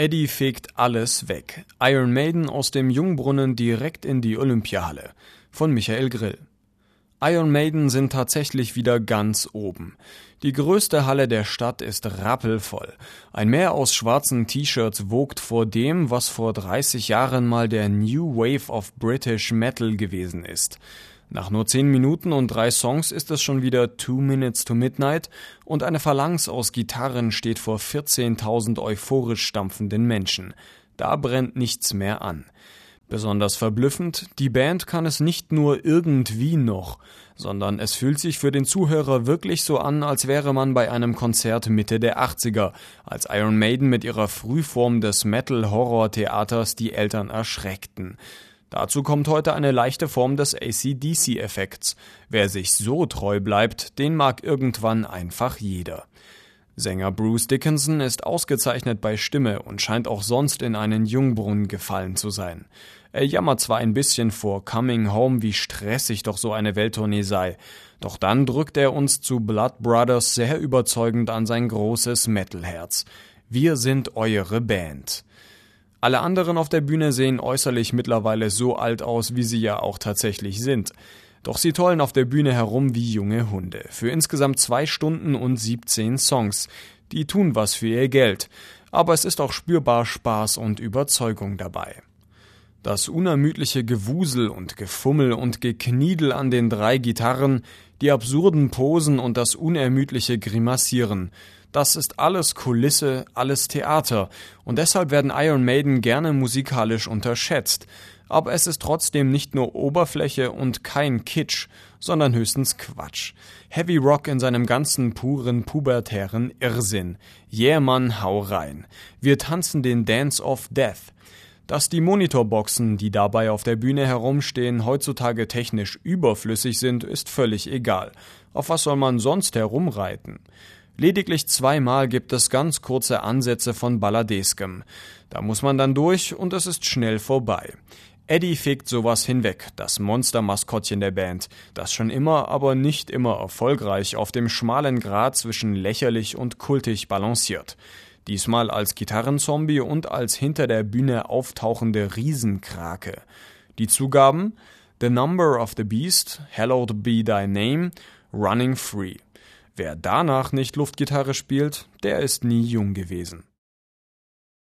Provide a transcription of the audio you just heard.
Eddie fegt alles weg. Iron Maiden aus dem Jungbrunnen direkt in die Olympiahalle. Von Michael Grill. Iron Maiden sind tatsächlich wieder ganz oben. Die größte Halle der Stadt ist rappelvoll. Ein Meer aus schwarzen T-Shirts wogt vor dem, was vor 30 Jahren mal der New Wave of British Metal gewesen ist. Nach nur 10 Minuten und drei Songs ist es schon wieder Two Minutes to Midnight und eine Phalanx aus Gitarren steht vor 14.000 euphorisch stampfenden Menschen. Da brennt nichts mehr an. Besonders verblüffend, die Band kann es nicht nur irgendwie noch, sondern es fühlt sich für den Zuhörer wirklich so an, als wäre man bei einem Konzert Mitte der 80er, als Iron Maiden mit ihrer Frühform des Metal-Horror-Theaters die Eltern erschreckten. Dazu kommt heute eine leichte Form des ACDC-Effekts. Wer sich so treu bleibt, den mag irgendwann einfach jeder. Sänger Bruce Dickinson ist ausgezeichnet bei Stimme und scheint auch sonst in einen Jungbrunnen gefallen zu sein. Er jammert zwar ein bisschen vor Coming Home, wie stressig doch so eine Welttournee sei, doch dann drückt er uns zu Blood Brothers sehr überzeugend an sein großes Metalherz. Wir sind eure Band. Alle anderen auf der Bühne sehen äußerlich mittlerweile so alt aus, wie sie ja auch tatsächlich sind. Doch sie tollen auf der Bühne herum wie junge Hunde. Für insgesamt zwei Stunden und 17 Songs. Die tun was für ihr Geld. Aber es ist auch spürbar Spaß und Überzeugung dabei. Das unermüdliche Gewusel und Gefummel und Gekniedel an den drei Gitarren, die absurden Posen und das unermüdliche Grimassieren. Das ist alles Kulisse, alles Theater, und deshalb werden Iron Maiden gerne musikalisch unterschätzt aber es ist trotzdem nicht nur Oberfläche und kein Kitsch, sondern höchstens Quatsch. Heavy Rock in seinem ganzen puren pubertären Irrsinn. Yeah, Mann, hau rein. Wir tanzen den Dance of Death. Dass die Monitorboxen, die dabei auf der Bühne herumstehen, heutzutage technisch überflüssig sind, ist völlig egal. Auf was soll man sonst herumreiten? Lediglich zweimal gibt es ganz kurze Ansätze von Balladeskem. Da muss man dann durch und es ist schnell vorbei. Eddie fegt sowas hinweg, das Monster-Maskottchen der Band, das schon immer, aber nicht immer erfolgreich auf dem schmalen Grat zwischen lächerlich und kultig balanciert. Diesmal als Gitarrenzombie und als hinter der Bühne auftauchende Riesenkrake. Die Zugaben The Number of the Beast, Hallowed Be Thy Name, Running Free. Wer danach nicht Luftgitarre spielt, der ist nie jung gewesen.